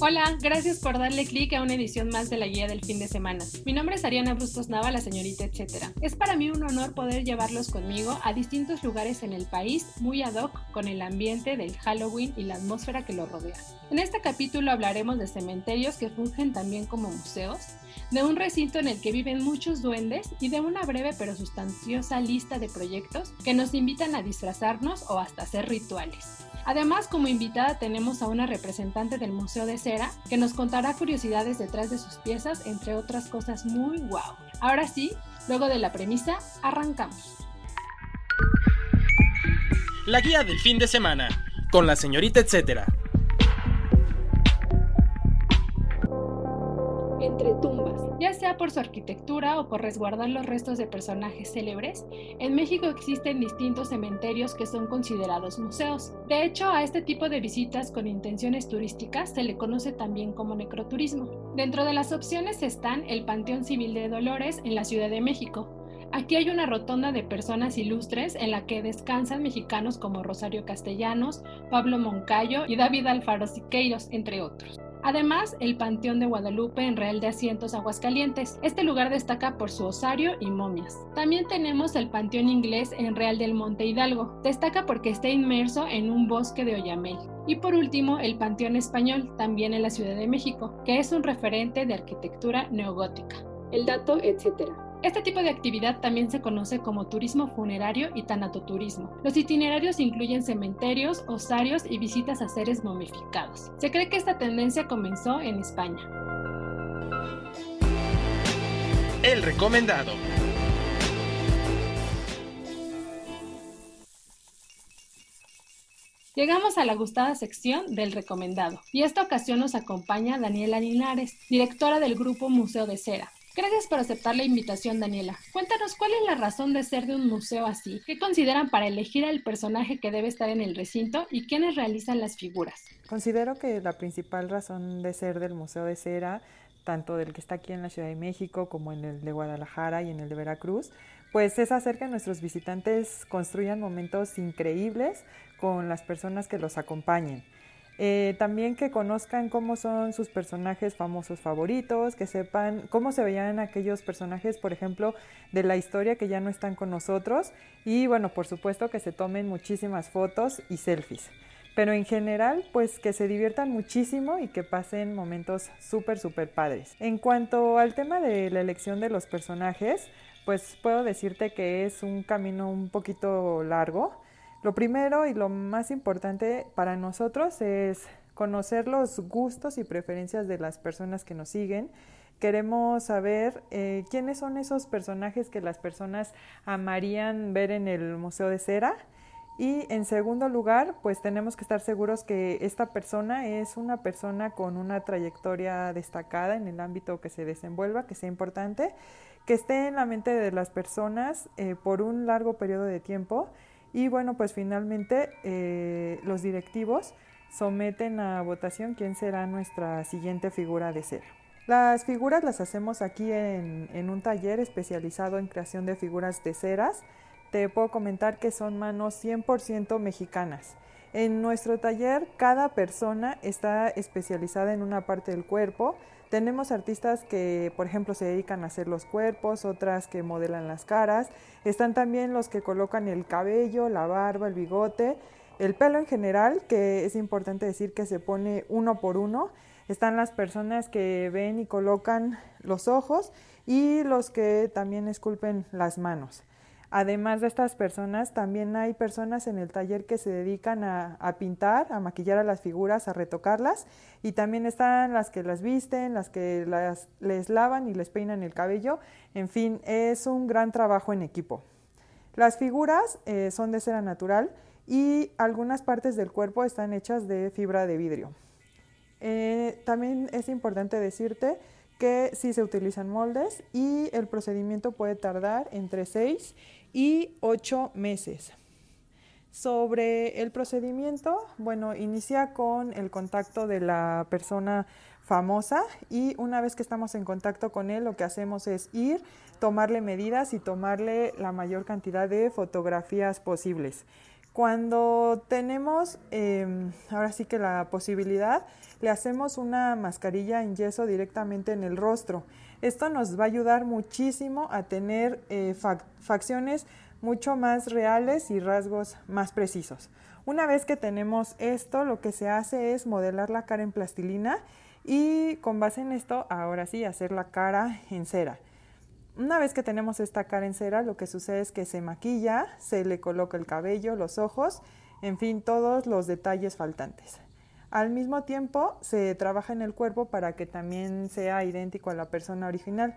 Hola, gracias por darle clic a una edición más de la guía del fin de semana. Mi nombre es Ariana Brustos Nava, la señorita etcétera. Es para mí un honor poder llevarlos conmigo a distintos lugares en el país, muy ad hoc con el ambiente del Halloween y la atmósfera que lo rodea. En este capítulo hablaremos de cementerios que fungen también como museos, de un recinto en el que viven muchos duendes y de una breve pero sustanciosa lista de proyectos que nos invitan a disfrazarnos o hasta hacer rituales. Además, como invitada tenemos a una representante del Museo de Cera que nos contará curiosidades detrás de sus piezas, entre otras cosas muy guau. Ahora sí, luego de la premisa, arrancamos. La guía del fin de semana, con la señorita etcétera. Entre tumbas. Por su arquitectura o por resguardar los restos de personajes célebres, en México existen distintos cementerios que son considerados museos. De hecho, a este tipo de visitas con intenciones turísticas se le conoce también como necroturismo. Dentro de las opciones están el Panteón Civil de Dolores en la Ciudad de México, Aquí hay una rotonda de personas ilustres en la que descansan mexicanos como Rosario Castellanos, Pablo Moncayo y David Alfaro Siqueiros, entre otros. Además, el Panteón de Guadalupe en Real de Asientos, Aguascalientes. Este lugar destaca por su osario y momias. También tenemos el Panteón Inglés en Real del Monte Hidalgo. Destaca porque está inmerso en un bosque de oyamel. Y por último, el Panteón Español, también en la Ciudad de México, que es un referente de arquitectura neogótica. El dato, etcétera. Este tipo de actividad también se conoce como turismo funerario y tanatoturismo. Los itinerarios incluyen cementerios, osarios y visitas a seres momificados. Se cree que esta tendencia comenzó en España. El recomendado. Llegamos a la gustada sección del recomendado y esta ocasión nos acompaña Daniela Linares, directora del grupo Museo de Cera, Gracias por aceptar la invitación, Daniela. Cuéntanos cuál es la razón de ser de un museo así. ¿Qué consideran para elegir al personaje que debe estar en el recinto y quiénes realizan las figuras? Considero que la principal razón de ser del Museo de Cera, tanto del que está aquí en la Ciudad de México como en el de Guadalajara y en el de Veracruz, pues es hacer que nuestros visitantes construyan momentos increíbles con las personas que los acompañen. Eh, también que conozcan cómo son sus personajes famosos favoritos, que sepan cómo se veían aquellos personajes, por ejemplo, de la historia que ya no están con nosotros. Y bueno, por supuesto que se tomen muchísimas fotos y selfies. Pero en general, pues que se diviertan muchísimo y que pasen momentos súper, súper padres. En cuanto al tema de la elección de los personajes, pues puedo decirte que es un camino un poquito largo lo primero y lo más importante para nosotros es conocer los gustos y preferencias de las personas que nos siguen. Queremos saber eh, quiénes son esos personajes que las personas amarían ver en el Museo de Cera. Y en segundo lugar, pues tenemos que estar seguros que esta persona es una persona con una trayectoria destacada en el ámbito que se desenvuelva, que sea importante, que esté en la mente de las personas eh, por un largo periodo de tiempo y bueno, pues finalmente eh, los directivos someten a votación quién será nuestra siguiente figura de cera. Las figuras las hacemos aquí en, en, un taller especializado en creación de figuras de ceras. Te puedo comentar que son manos 100% mexicanas. En nuestro taller cada persona está especializada en una parte del cuerpo. Tenemos artistas que, por ejemplo, se dedican a hacer los cuerpos, otras que modelan las caras. Están también los que colocan el cabello, la barba, el bigote, el pelo en general, que es importante decir que se pone uno por uno. Están las personas que ven y colocan los ojos y los que también esculpen las manos. Además de estas personas, también hay personas en el taller que se dedican a, pintar, a maquillar a las figuras, a retocarlas. Y también están las que las visten, las que las, les lavan y les peinan el cabello. En fin, es un gran trabajo en equipo. Las figuras eh, son de cera natural y algunas partes del cuerpo están hechas de fibra de vidrio. Eh, también es importante decirte que sí se utilizan moldes y el procedimiento puede tardar entre 6 y 8 meses. Sobre el procedimiento, bueno, inicia con el contacto de la persona famosa y una vez que estamos en contacto con él, lo que hacemos es ir, tomarle medidas y tomarle la mayor cantidad de fotografías posibles. Cuando tenemos em, ahora sí que la posibilidad, le hacemos una mascarilla en yeso directamente en el rostro. Esto nos va a ayudar muchísimo a tener eh, facciones mucho más reales y rasgos más precisos. Una vez que tenemos esto, lo que se hace es modelar la cara en plastilina y con base en esto, ahora sí, hacer la cara en cera. Una vez que tenemos esta cara en cera, lo que sucede es que se maquilla, se le coloca el cabello, los ojos, en fin, todos los detalles faltantes. Al mismo tiempo, se trabaja en el cuerpo para que también sea idéntico a la persona original.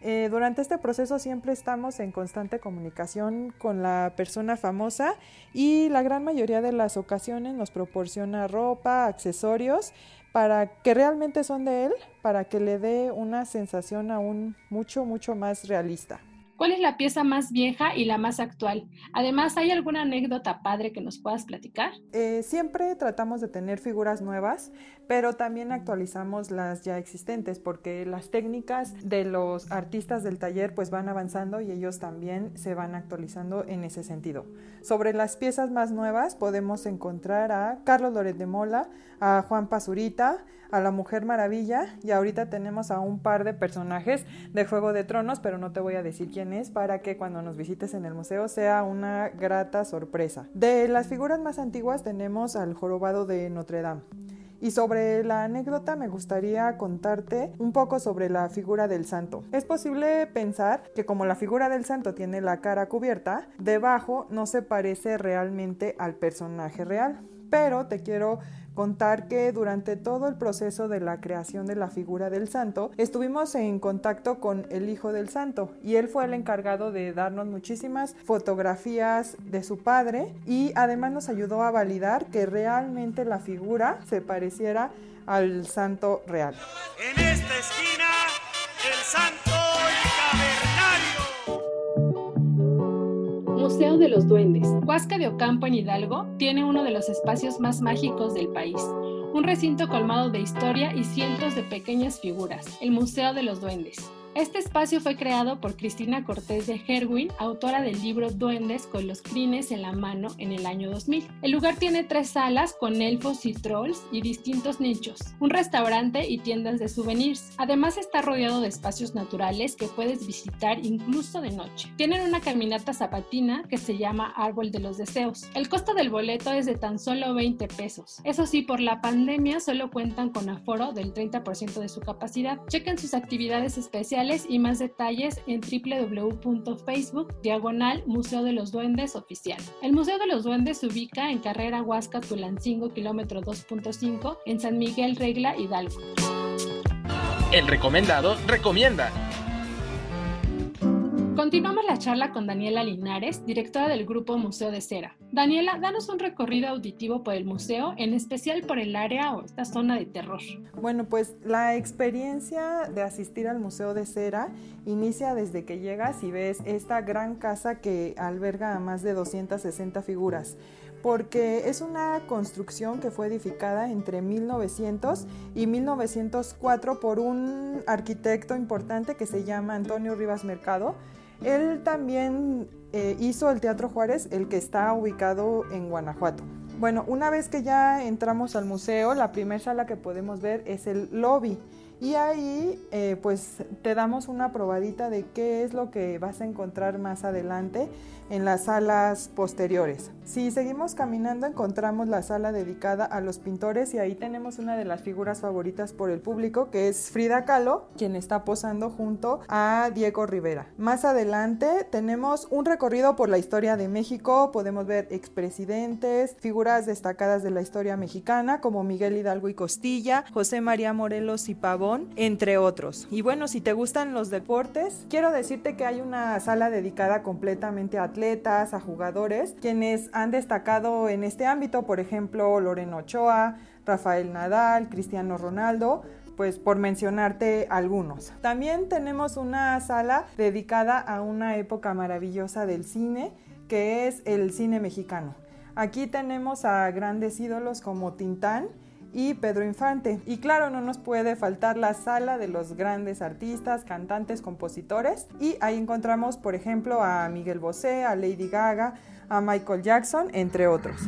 Eh, durante este proceso siempre estamos en constante comunicación con la persona famosa y la gran mayoría de las ocasiones nos proporciona ropa, accesorios para que realmente son de él, para que le dé una sensación aún mucho, mucho más realista. ¿Cuál es la pieza más vieja y la más actual? Además, ¿hay alguna anécdota padre que nos puedas platicar? Eh, siempre tratamos de tener figuras nuevas, pero también actualizamos las ya existentes porque las técnicas de los artistas del taller pues van avanzando y ellos también se van actualizando en ese sentido. Sobre las piezas más nuevas podemos encontrar a Carlos Loret de Mola, a Juan Pazurita, a la Mujer Maravilla y ahorita tenemos a un par de personajes de Juego de Tronos, pero no te voy a decir quién para que cuando nos visites en el museo sea una grata sorpresa. De las figuras más antiguas tenemos al jorobado de Notre Dame. Y sobre la anécdota me gustaría contarte un poco sobre la figura del santo. Es posible pensar que como la figura del santo tiene la cara cubierta, debajo no se parece realmente al personaje real. Pero te quiero contar que durante todo el proceso de la creación de la figura del santo estuvimos en contacto con el hijo del santo y él fue el encargado de darnos muchísimas fotografías de su padre y además nos ayudó a validar que realmente la figura se pareciera al santo real. En esta esquina, el santo Museo de los Duendes. Huasca de Ocampo en Hidalgo tiene uno de los espacios más mágicos del país. Un recinto colmado de historia y cientos de pequeñas figuras, el Museo de los Duendes. Este espacio fue creado por Cristina Cortés de Herwin, autora del libro Duendes con los crines en la mano en el año 2000. El lugar tiene tres salas con elfos y trolls y distintos nichos, un restaurante y tiendas de souvenirs. Además está rodeado de espacios naturales que puedes visitar incluso de noche. Tienen una caminata zapatina que se llama Árbol de los Deseos. El costo del boleto es de tan solo 20 pesos. Eso sí, por la pandemia solo cuentan con aforo del 30% de su capacidad. Chequen sus actividades especiales y más detalles en www.facebook diagonal Museo de los Duendes oficial. El Museo de los Duendes se ubica en Carrera Huasca Tulancingo, kilómetro 2.5, en San Miguel Regla, Hidalgo. El recomendado recomienda. Continuamos la charla con Daniela Linares, directora del grupo Museo de Cera. Daniela, danos un recorrido auditivo por el museo, en especial por el área o esta zona de terror. Bueno, pues la experiencia de asistir al Museo de Cera inicia desde que llegas y ves esta gran casa que alberga a más de 260 figuras porque es una construcción que fue edificada entre 1900 y 1904 por un arquitecto importante que se llama Antonio Rivas Mercado, él también eh, hizo el Teatro Juárez, el que está ubicado en Guanajuato. Bueno, una vez que ya entramos al museo, la primera sala que podemos ver es el lobby. Y ahí eh, pues te damos una probadita de qué es lo que vas a encontrar más adelante en las salas posteriores. Si seguimos caminando encontramos la sala dedicada a los pintores y ahí tenemos una de las figuras favoritas por el público que es Frida Kahlo, quien está posando junto a Diego Rivera. Más adelante tenemos un recorrido por la historia de México, podemos ver expresidentes, figuras destacadas de la historia mexicana como Miguel Hidalgo y Costilla, José María Morelos y Pavón, entre otros. Y bueno, si te gustan los deportes, quiero decirte que hay una sala dedicada completamente a atletas, a jugadores, quienes han destacado en este ámbito, por ejemplo, Loreno Ochoa, Rafael Nadal, Cristiano Ronaldo, pues por mencionarte algunos. También tenemos una sala dedicada a una época maravillosa del cine, que es el cine mexicano. Aquí tenemos a grandes ídolos como Tintán y Pedro Infante. Y claro, no nos puede faltar la sala de los grandes artistas, cantantes, compositores. Y ahí encontramos, por ejemplo, a Miguel Bosé, a Lady Gaga, a Michael Jackson, entre otros.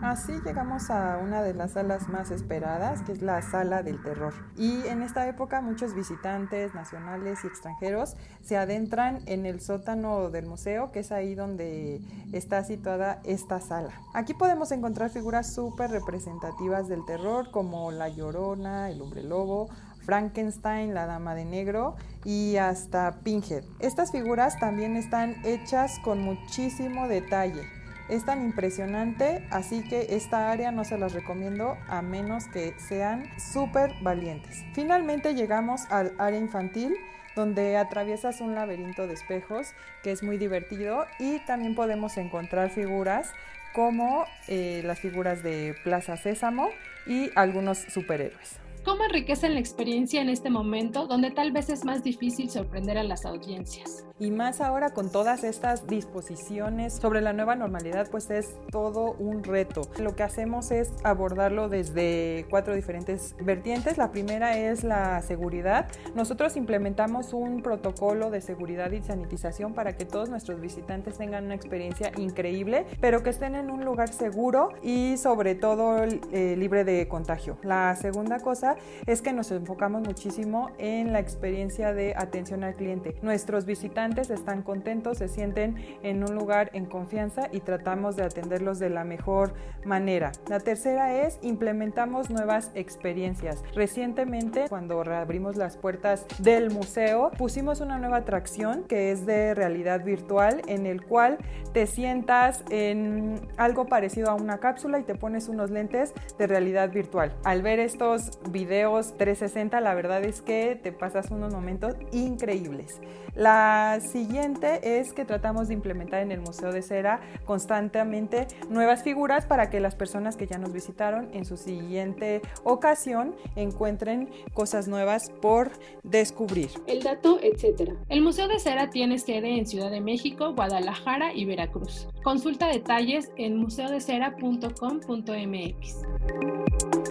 Así llegamos a una de las salas más esperadas, que es la sala del terror. Y en esta época muchos visitantes nacionales y extranjeros se adentran en el sótano del museo, que es ahí donde está situada esta sala. Aquí podemos encontrar figuras súper representativas del terror, como la Llorona, el Hombre Lobo, Frankenstein, la Dama de Negro y hasta Pinhead. Estas figuras también están hechas con muchísimo detalle es tan impresionante, así que esta área no se las recomiendo a menos que sean súper valientes. Finalmente llegamos al área infantil donde atraviesas un laberinto de espejos que es muy divertido y también podemos encontrar figuras como eh, las figuras de Plaza Sésamo y algunos superhéroes. ¿Cómo enriquecen la experiencia en este momento donde tal vez es más difícil sorprender a las audiencias? Y más ahora con todas estas disposiciones sobre la nueva normalidad, pues es todo un reto. Lo que hacemos es abordarlo desde cuatro diferentes vertientes. La primera es la seguridad. Nosotros implementamos un protocolo de seguridad y sanitización para que todos nuestros visitantes tengan una experiencia increíble, pero que estén en un lugar seguro y sobre todo eh, libre de contagio. La segunda cosa es que nos enfocamos muchísimo en la experiencia de atención al cliente. Nuestros visitantes están contentos, se sienten en un lugar en confianza y tratamos de atenderlos de la mejor manera. La tercera es implementamos nuevas experiencias. Recientemente, cuando reabrimos las puertas del museo, pusimos una nueva atracción que es de realidad virtual en el cual te sientas en algo parecido a una cápsula y te pones unos lentes de realidad virtual. Al ver estos videos 360, la verdad es que te pasas unos momentos increíbles. La siguiente es que tratamos de implementar en el Museo de Cera constantemente nuevas figuras para que las personas que ya nos visitaron en su siguiente ocasión encuentren cosas nuevas por descubrir. El dato, etcétera. El Museo de Cera tiene sede en Ciudad de México, Guadalajara y Veracruz. Consulta detalles en museodecera.com.mx.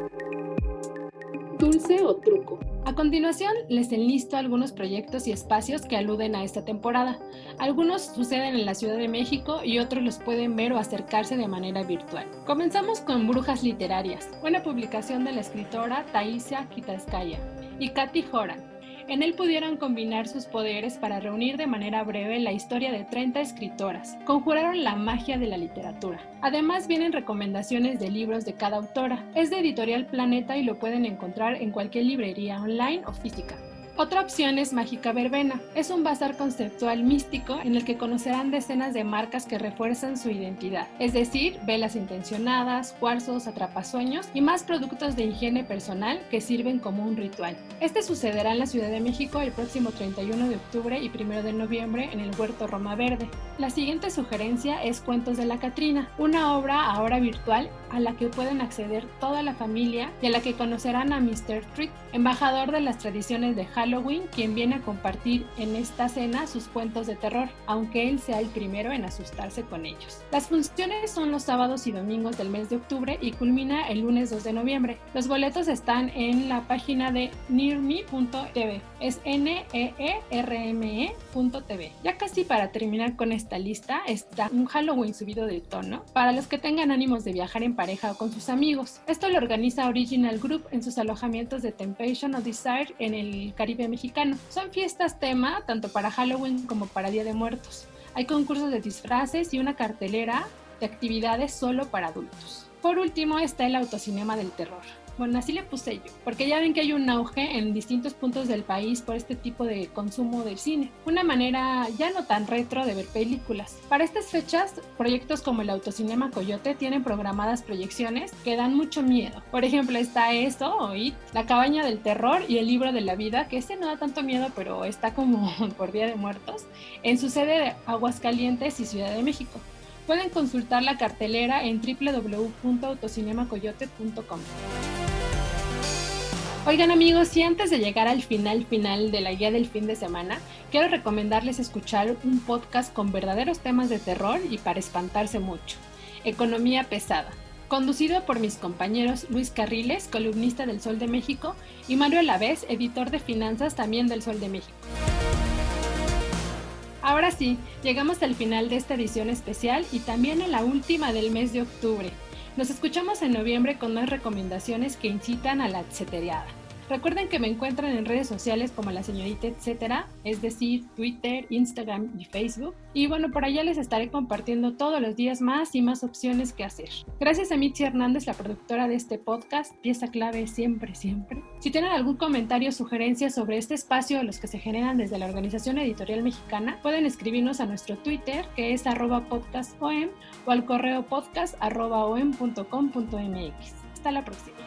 Dulce o truco. A continuación, les enlisto algunos proyectos y espacios que aluden a esta temporada. Algunos suceden en la Ciudad de México y otros los pueden ver o acercarse de manera virtual. Comenzamos con Brujas Literarias, una publicación de la escritora Taisia Kitaskaya y Katy Horan en él pudieron combinar sus poderes para reunir de manera breve la historia de 30 escritoras. Conjuraron la magia de la literatura. Además vienen recomendaciones de libros de cada autora. Es de Editorial Planeta y lo pueden encontrar en cualquier librería online o física. Otra opción es Mágica Verbena. Es un bazar conceptual místico en el que conocerán decenas de marcas que refuerzan su identidad, es decir, velas intencionadas, cuarzos, atrapasueños y más productos de higiene personal que sirven como un ritual. Este sucederá en la Ciudad de México el próximo 31 de octubre y 1 de noviembre en el Huerto Roma Verde. La siguiente sugerencia es Cuentos de la Catrina, una obra ahora virtual a la que pueden acceder toda la familia y a la que conocerán a Mr. Trick, embajador de las tradiciones de Halloween, quien viene a compartir en esta cena sus cuentos de terror, aunque él sea el primero en asustarse con ellos. Las funciones son los sábados y domingos del mes de octubre y culmina el lunes 2 de noviembre. Los boletos están en la página de nearme.tv. Es n e e r m e.tv. Ya casi para terminar con esta lista está un Halloween subido de tono para los que tengan ánimos de viajar en pareja o con sus amigos. Esto lo organiza Original Group en sus alojamientos de Temptation o Desire en el Caribe mexicano. Son fiestas tema tanto para Halloween como para Día de Muertos. Hay concursos de disfraces y una cartelera de actividades solo para adultos. Por último está el autocinema del terror. Bueno, así le puse yo, porque ya ven que hay un auge en distintos puntos del país por este tipo de consumo del cine, una manera ya no tan retro de ver películas. Para estas fechas, proyectos como el Autocinema Coyote tienen programadas proyecciones que dan mucho miedo. Por ejemplo, está esto, o La Cabaña del Terror y el Libro de la Vida, que este no da tanto miedo, pero está como por Día de Muertos, en su sede de Aguascalientes y Ciudad de México. Pueden consultar la cartelera en www.autocinemacoyote.com. Oigan amigos, y antes de llegar al final final de la guía del fin de semana, quiero recomendarles escuchar un podcast con verdaderos temas de terror y para espantarse mucho. Economía pesada, conducido por mis compañeros Luis Carriles, columnista del Sol de México, y Mario Alavés, editor de finanzas también del Sol de México. Ahora sí, llegamos al final de esta edición especial y también a la última del mes de octubre. Nos escuchamos en noviembre con más recomendaciones que incitan a la etcéteriada. Recuerden que me encuentran en redes sociales como la señorita etcétera, es decir, Twitter, Instagram y Facebook. Y bueno, por allá les estaré compartiendo todos los días más y más opciones que hacer. Gracias a Mitzi Hernández, la productora de este podcast, pieza clave siempre, siempre. Si tienen algún comentario o sugerencia sobre este espacio, los que se generan desde la Organización Editorial Mexicana, pueden escribirnos a nuestro Twitter, que es arroba podcastom, o al correo podcast arroba om.com.mx. Hasta la próxima.